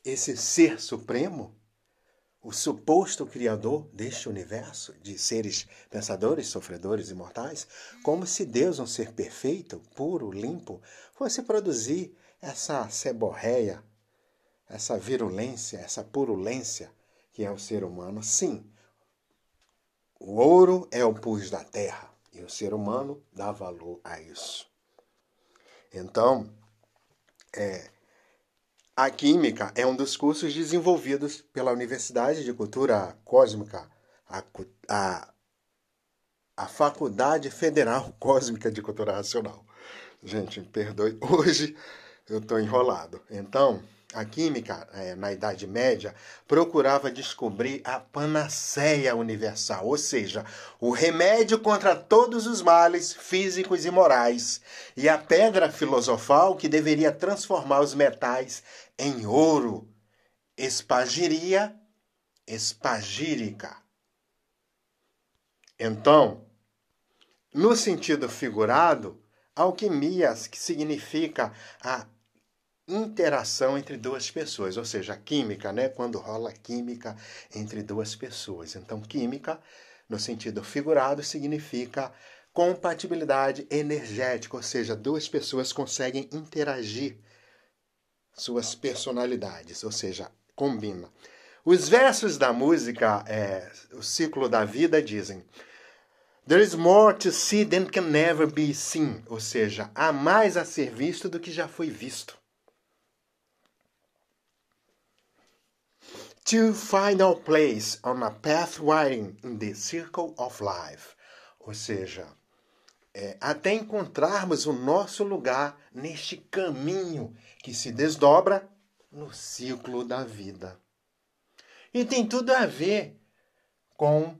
esse ser supremo, o suposto criador deste universo de seres pensadores, sofredores, imortais, como se Deus, um ser perfeito, puro, limpo, fosse produzir essa seborreia, essa virulência, essa purulência que é o ser humano. Sim, o ouro é o pus da terra e o ser humano dá valor a isso. Então, é, a Química é um dos cursos desenvolvidos pela Universidade de Cultura Cósmica, a, a, a Faculdade Federal *laughs* Cósmica de Cultura Racional. Gente, me perdoe, *laughs* hoje eu estou enrolado. Então, a química, é, na Idade Média, procurava descobrir a panaceia universal, ou seja, o remédio contra todos os males físicos e morais, e a pedra filosofal que deveria transformar os metais em ouro. Espagiria espagírica. Então, no sentido figurado, alquimia, que significa a interação entre duas pessoas, ou seja, química, né? Quando rola química entre duas pessoas. Então, química, no sentido figurado, significa compatibilidade energética, ou seja, duas pessoas conseguem interagir suas personalidades, ou seja, combina. Os versos da música, é, o ciclo da vida, dizem: There is more to see than can never be seen, ou seja, há mais a ser visto do que já foi visto. To our place on a path winding in the circle of life, ou seja, é, até encontrarmos o nosso lugar neste caminho que se desdobra no ciclo da vida. E tem tudo a ver com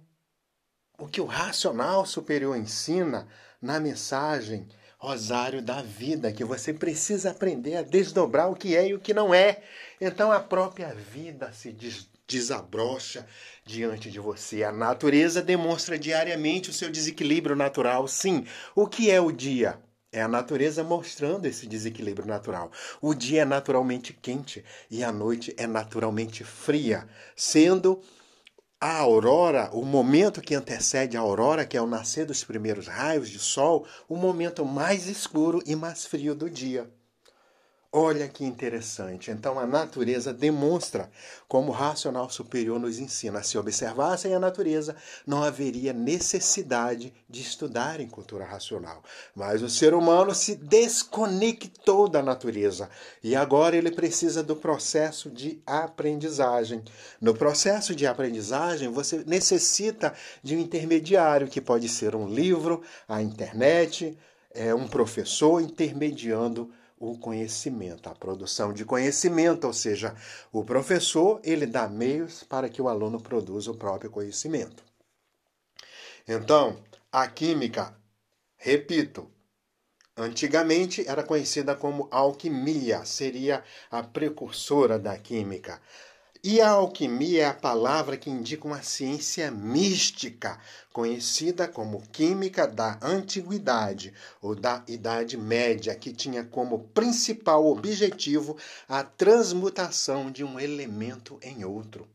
o que o racional superior ensina na mensagem Rosário da Vida, que você precisa aprender a desdobrar o que é e o que não é. Então a própria vida se des desabrocha diante de você. A natureza demonstra diariamente o seu desequilíbrio natural. Sim, o que é o dia? É a natureza mostrando esse desequilíbrio natural. O dia é naturalmente quente e a noite é naturalmente fria, sendo a aurora, o momento que antecede a aurora, que é o nascer dos primeiros raios de sol, o momento mais escuro e mais frio do dia. Olha que interessante. Então a natureza demonstra como o racional superior nos ensina. Se observassem a natureza, não haveria necessidade de estudar em cultura racional. Mas o ser humano se desconectou da natureza e agora ele precisa do processo de aprendizagem. No processo de aprendizagem, você necessita de um intermediário, que pode ser um livro, a internet, é um professor intermediando o conhecimento, a produção de conhecimento, ou seja, o professor ele dá meios para que o aluno produza o próprio conhecimento. Então, a química, repito, antigamente era conhecida como alquimia, seria a precursora da química. E a alquimia é a palavra que indica uma ciência mística, conhecida como química da antiguidade ou da Idade Média, que tinha como principal objetivo a transmutação de um elemento em outro.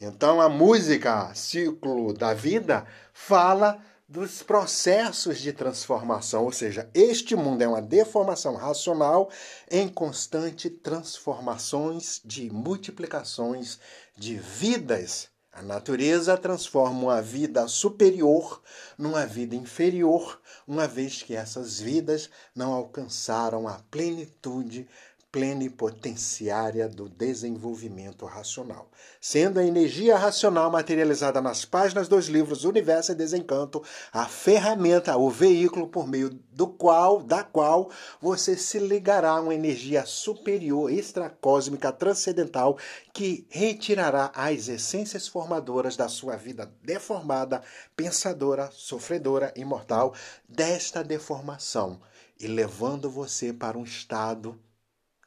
Então a música Ciclo da Vida fala dos processos de transformação, ou seja, este mundo é uma deformação racional em constante transformações de multiplicações de vidas. A natureza transforma uma vida superior numa vida inferior, uma vez que essas vidas não alcançaram a plenitude plenipotenciária do desenvolvimento racional, sendo a energia racional materializada nas páginas dos livros Universo e Desencanto a ferramenta, o veículo por meio do qual, da qual você se ligará a uma energia superior, extracósmica, transcendental que retirará as essências formadoras da sua vida deformada, pensadora, sofredora, imortal desta deformação e levando você para um estado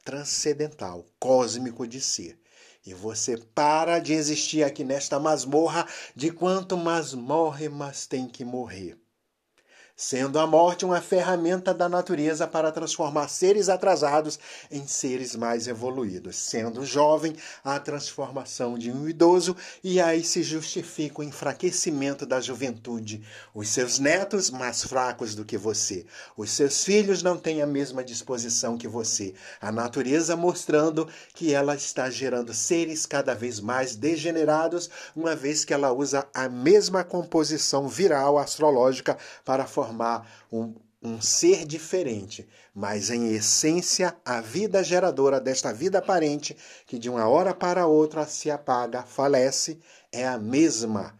transcendental, cósmico de ser. E você para de existir aqui nesta masmorra, de quanto mais morre, mais tem que morrer sendo a morte uma ferramenta da natureza para transformar seres atrasados em seres mais evoluídos, sendo jovem a transformação de um idoso, e aí se justifica o enfraquecimento da juventude. Os seus netos mais fracos do que você, os seus filhos não têm a mesma disposição que você, a natureza mostrando que ela está gerando seres cada vez mais degenerados, uma vez que ela usa a mesma composição viral astrológica para formar formar um, um ser diferente, mas em essência a vida geradora desta vida aparente, que de uma hora para outra se apaga, falece, é a mesma.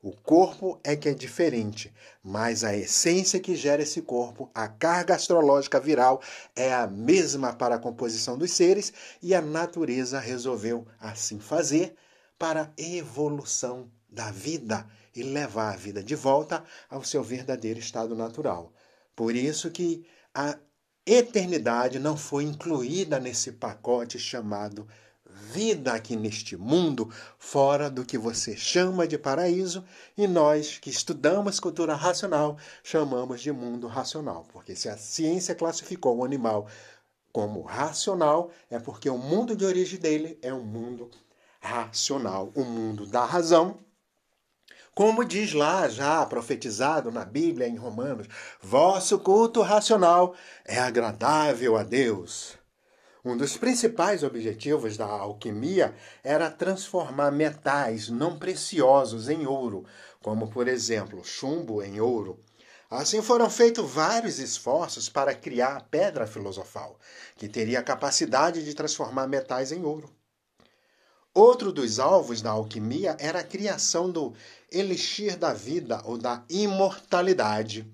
O corpo é que é diferente, mas a essência que gera esse corpo, a carga astrológica viral, é a mesma para a composição dos seres e a natureza resolveu assim fazer para a evolução da vida e levar a vida de volta ao seu verdadeiro estado natural. Por isso que a eternidade não foi incluída nesse pacote chamado vida aqui neste mundo, fora do que você chama de paraíso, e nós que estudamos cultura racional chamamos de mundo racional, porque se a ciência classificou o animal como racional, é porque o mundo de origem dele é um mundo racional, o um mundo da razão como diz lá, já profetizado na Bíblia, em Romanos, vosso culto racional é agradável a Deus. Um dos principais objetivos da alquimia era transformar metais não preciosos em ouro, como por exemplo chumbo em ouro. Assim foram feitos vários esforços para criar a pedra filosofal, que teria a capacidade de transformar metais em ouro. Outro dos alvos da alquimia era a criação do elixir da vida ou da imortalidade,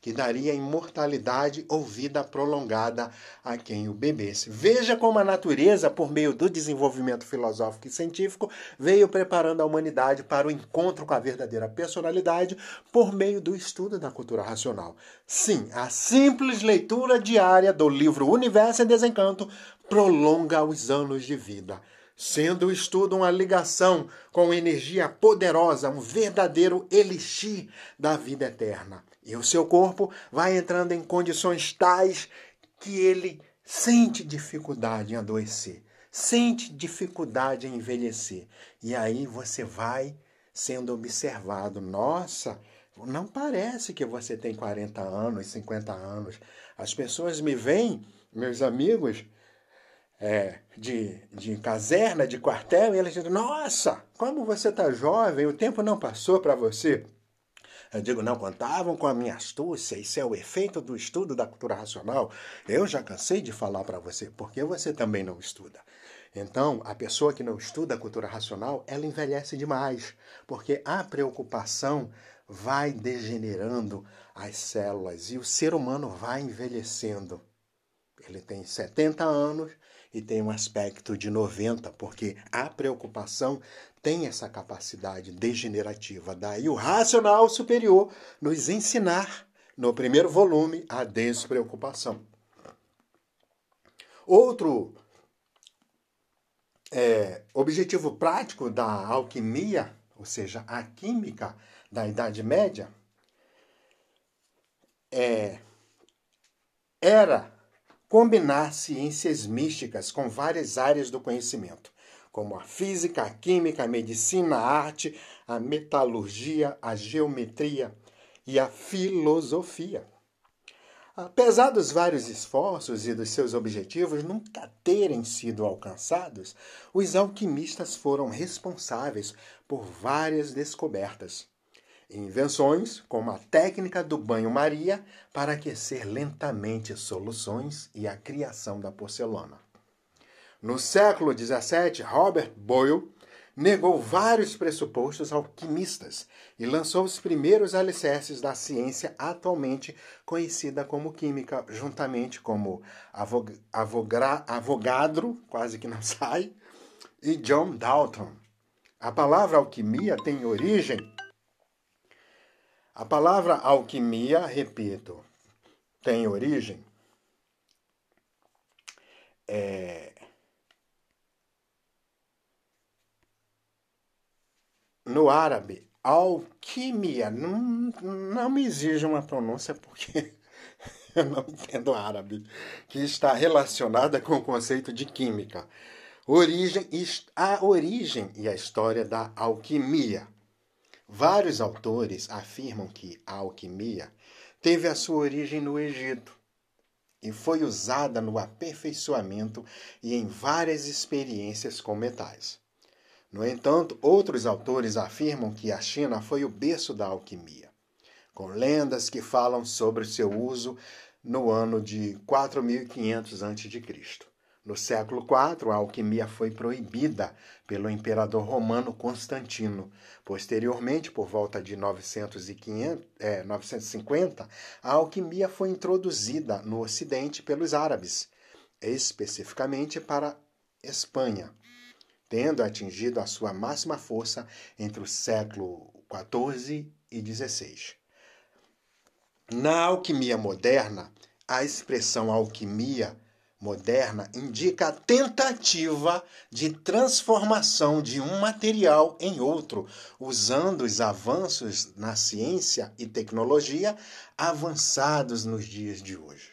que daria imortalidade ou vida prolongada a quem o bebesse. Veja como a natureza, por meio do desenvolvimento filosófico e científico, veio preparando a humanidade para o encontro com a verdadeira personalidade por meio do estudo da cultura racional. Sim, a simples leitura diária do livro Universo em Desencanto prolonga os anos de vida sendo o estudo uma ligação com energia poderosa, um verdadeiro elixir da vida eterna. E o seu corpo vai entrando em condições tais que ele sente dificuldade em adoecer, sente dificuldade em envelhecer. E aí você vai sendo observado. Nossa, não parece que você tem 40 anos, 50 anos. As pessoas me veem, meus amigos, é, de, de caserna, de quartel, e eles dizem: Nossa, como você está jovem, o tempo não passou para você. Eu digo, não contavam com a minha astúcia, isso é o efeito do estudo da cultura racional. Eu já cansei de falar para você, porque você também não estuda. Então, a pessoa que não estuda a cultura racional, ela envelhece demais, porque a preocupação vai degenerando as células e o ser humano vai envelhecendo. Ele tem 70 anos, e tem um aspecto de 90, porque a preocupação tem essa capacidade degenerativa. Daí o racional superior nos ensinar, no primeiro volume, a despreocupação. Outro é, objetivo prático da alquimia, ou seja, a química da Idade Média, é, era combinar ciências místicas com várias áreas do conhecimento, como a física, a química, a medicina, a arte, a metalurgia, a geometria e a filosofia. Apesar dos vários esforços e dos seus objetivos nunca terem sido alcançados, os alquimistas foram responsáveis por várias descobertas. Invenções como a técnica do banho-maria para aquecer lentamente soluções e a criação da porcelana. No século XVII, Robert Boyle negou vários pressupostos alquimistas e lançou os primeiros alicerces da ciência atualmente conhecida como química, juntamente como Avogadro, quase que não sai, e John Dalton. A palavra alquimia tem origem. A palavra alquimia, repito, tem origem é, no árabe, alquimia. Não, não me exige uma pronúncia porque *laughs* eu não entendo árabe, que está relacionada com o conceito de química. Origem, a origem e a história da alquimia. Vários autores afirmam que a alquimia teve a sua origem no Egito e foi usada no aperfeiçoamento e em várias experiências com metais. No entanto, outros autores afirmam que a China foi o berço da alquimia, com lendas que falam sobre seu uso no ano de 4500 a.C. No século IV, a alquimia foi proibida pelo imperador romano Constantino. Posteriormente, por volta de 900 e 500, é, 950, a alquimia foi introduzida no Ocidente pelos árabes, especificamente para Espanha tendo atingido a sua máxima força entre o século XIV e XVI. Na alquimia moderna, a expressão alquimia moderna indica a tentativa de transformação de um material em outro, usando os avanços na ciência e tecnologia avançados nos dias de hoje.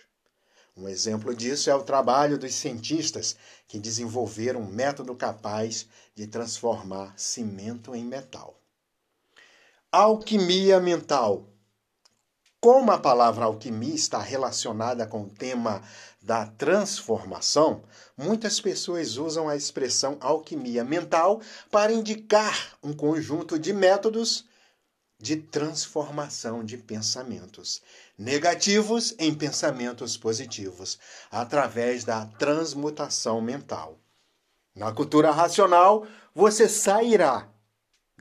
Um exemplo disso é o trabalho dos cientistas que desenvolveram um método capaz de transformar cimento em metal. Alquimia mental. Como a palavra alquimia está relacionada com o tema da transformação, muitas pessoas usam a expressão alquimia mental para indicar um conjunto de métodos de transformação de pensamentos negativos em pensamentos positivos, através da transmutação mental. Na cultura racional, você sairá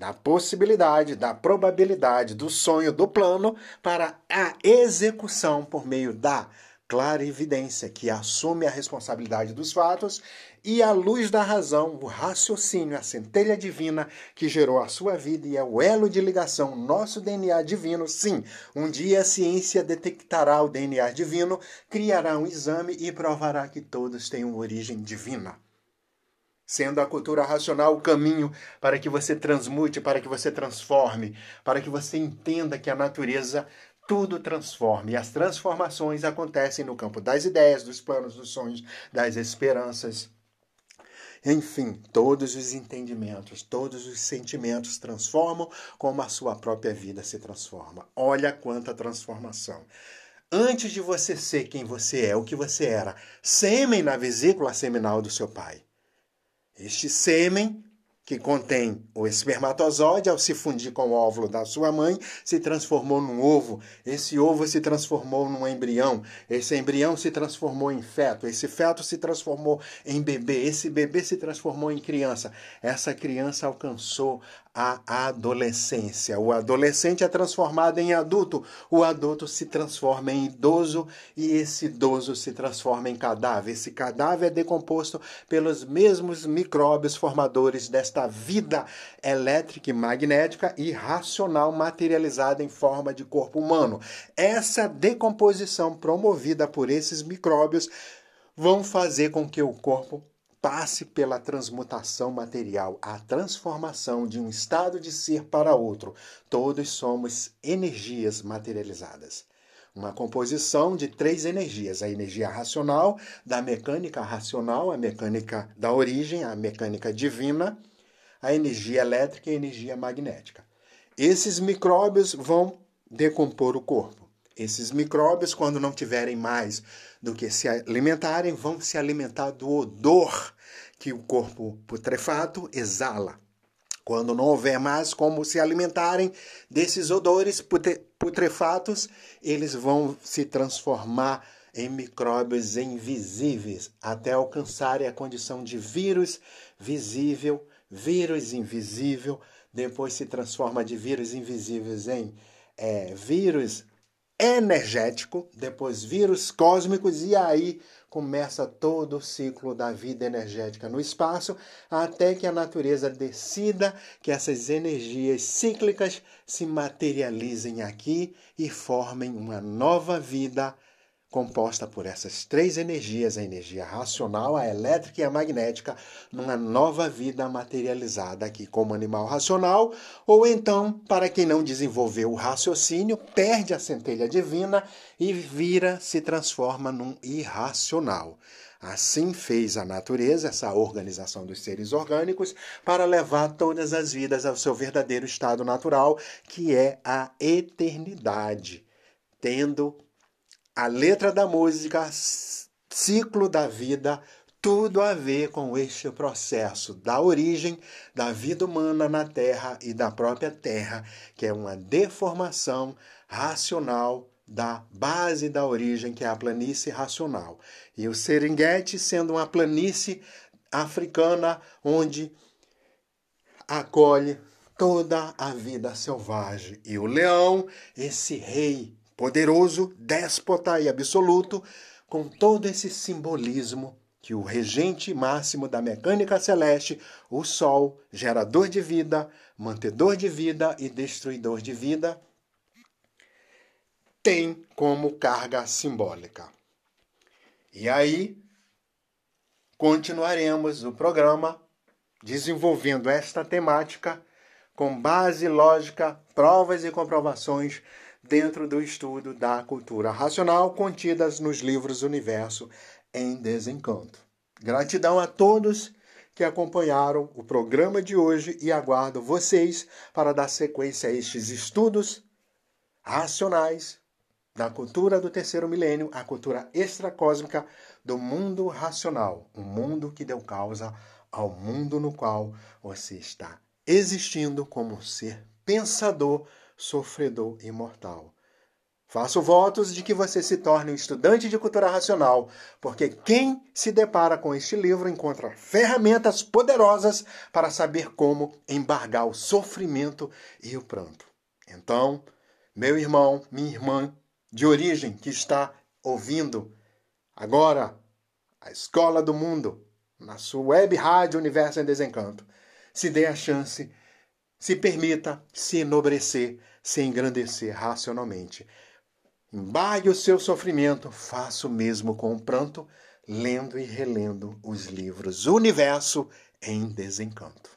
da possibilidade, da probabilidade, do sonho, do plano para a execução por meio da clara evidência que assume a responsabilidade dos fatos e a luz da razão, o raciocínio, a centelha divina que gerou a sua vida e é o elo de ligação, nosso DNA divino. Sim, um dia a ciência detectará o DNA divino, criará um exame e provará que todos têm uma origem divina. Sendo a cultura racional o caminho para que você transmute, para que você transforme, para que você entenda que a natureza tudo transforma. E as transformações acontecem no campo das ideias, dos planos, dos sonhos, das esperanças. Enfim, todos os entendimentos, todos os sentimentos transformam como a sua própria vida se transforma. Olha quanta transformação. Antes de você ser quem você é, o que você era, sêmen na vesícula seminal do seu pai. Este sêmen que contém o espermatozoide, ao se fundir com o óvulo da sua mãe, se transformou num ovo. Esse ovo se transformou num embrião. Esse embrião se transformou em feto. Esse feto se transformou em bebê. Esse bebê se transformou em criança. Essa criança alcançou a adolescência. O adolescente é transformado em adulto, o adulto se transforma em idoso e esse idoso se transforma em cadáver. Esse cadáver é decomposto pelos mesmos micróbios formadores desta vida elétrica e magnética e racional materializada em forma de corpo humano. Essa decomposição promovida por esses micróbios vão fazer com que o corpo passe pela transmutação material, a transformação de um estado de ser para outro. Todos somos energias materializadas. Uma composição de três energias: a energia racional, da mecânica racional, a mecânica da origem, a mecânica divina, a energia elétrica e a energia magnética. Esses micróbios vão decompor o corpo. Esses micróbios, quando não tiverem mais do que se alimentarem, vão se alimentar do odor que o corpo putrefato exala. Quando não houver mais como se alimentarem desses odores putrefatos, eles vão se transformar em micróbios invisíveis até alcançarem a condição de vírus visível, vírus invisível, depois se transforma de vírus invisíveis em é, vírus energético, depois vírus cósmicos, e aí começa todo o ciclo da vida energética no espaço, até que a natureza decida que essas energias cíclicas se materializem aqui e formem uma nova vida composta por essas três energias, a energia racional, a elétrica e a magnética, numa nova vida materializada aqui como animal racional, ou então, para quem não desenvolveu o raciocínio, perde a centelha divina e vira, se transforma num irracional. Assim fez a natureza, essa organização dos seres orgânicos, para levar todas as vidas ao seu verdadeiro estado natural, que é a eternidade, tendo a letra da música, ciclo da vida, tudo a ver com este processo da origem da vida humana na Terra e da própria Terra, que é uma deformação racional da base da origem, que é a planície racional. E o Serengeti sendo uma planície africana onde acolhe toda a vida selvagem. E o leão, esse rei poderoso, déspota e absoluto, com todo esse simbolismo que o regente máximo da mecânica celeste, o Sol, gerador de vida, mantedor de vida e destruidor de vida, tem como carga simbólica. E aí continuaremos o programa desenvolvendo esta temática com base lógica, provas e comprovações dentro do estudo da cultura racional contidas nos livros Universo em Desencanto. Gratidão a todos que acompanharam o programa de hoje e aguardo vocês para dar sequência a estes estudos racionais da cultura do terceiro milênio, a cultura extracósmica do mundo racional, um mundo que deu causa ao mundo no qual você está existindo como ser pensador sofredor imortal. Faço votos de que você se torne um estudante de cultura racional, porque quem se depara com este livro encontra ferramentas poderosas para saber como embargar o sofrimento e o pranto. Então, meu irmão, minha irmã de origem que está ouvindo agora a Escola do Mundo, na sua web rádio Universo em Desencanto, se dê a chance, se permita se enobrecer se engrandecer racionalmente. Embargue o seu sofrimento, faça o mesmo com o pranto, lendo e relendo os livros Universo em Desencanto.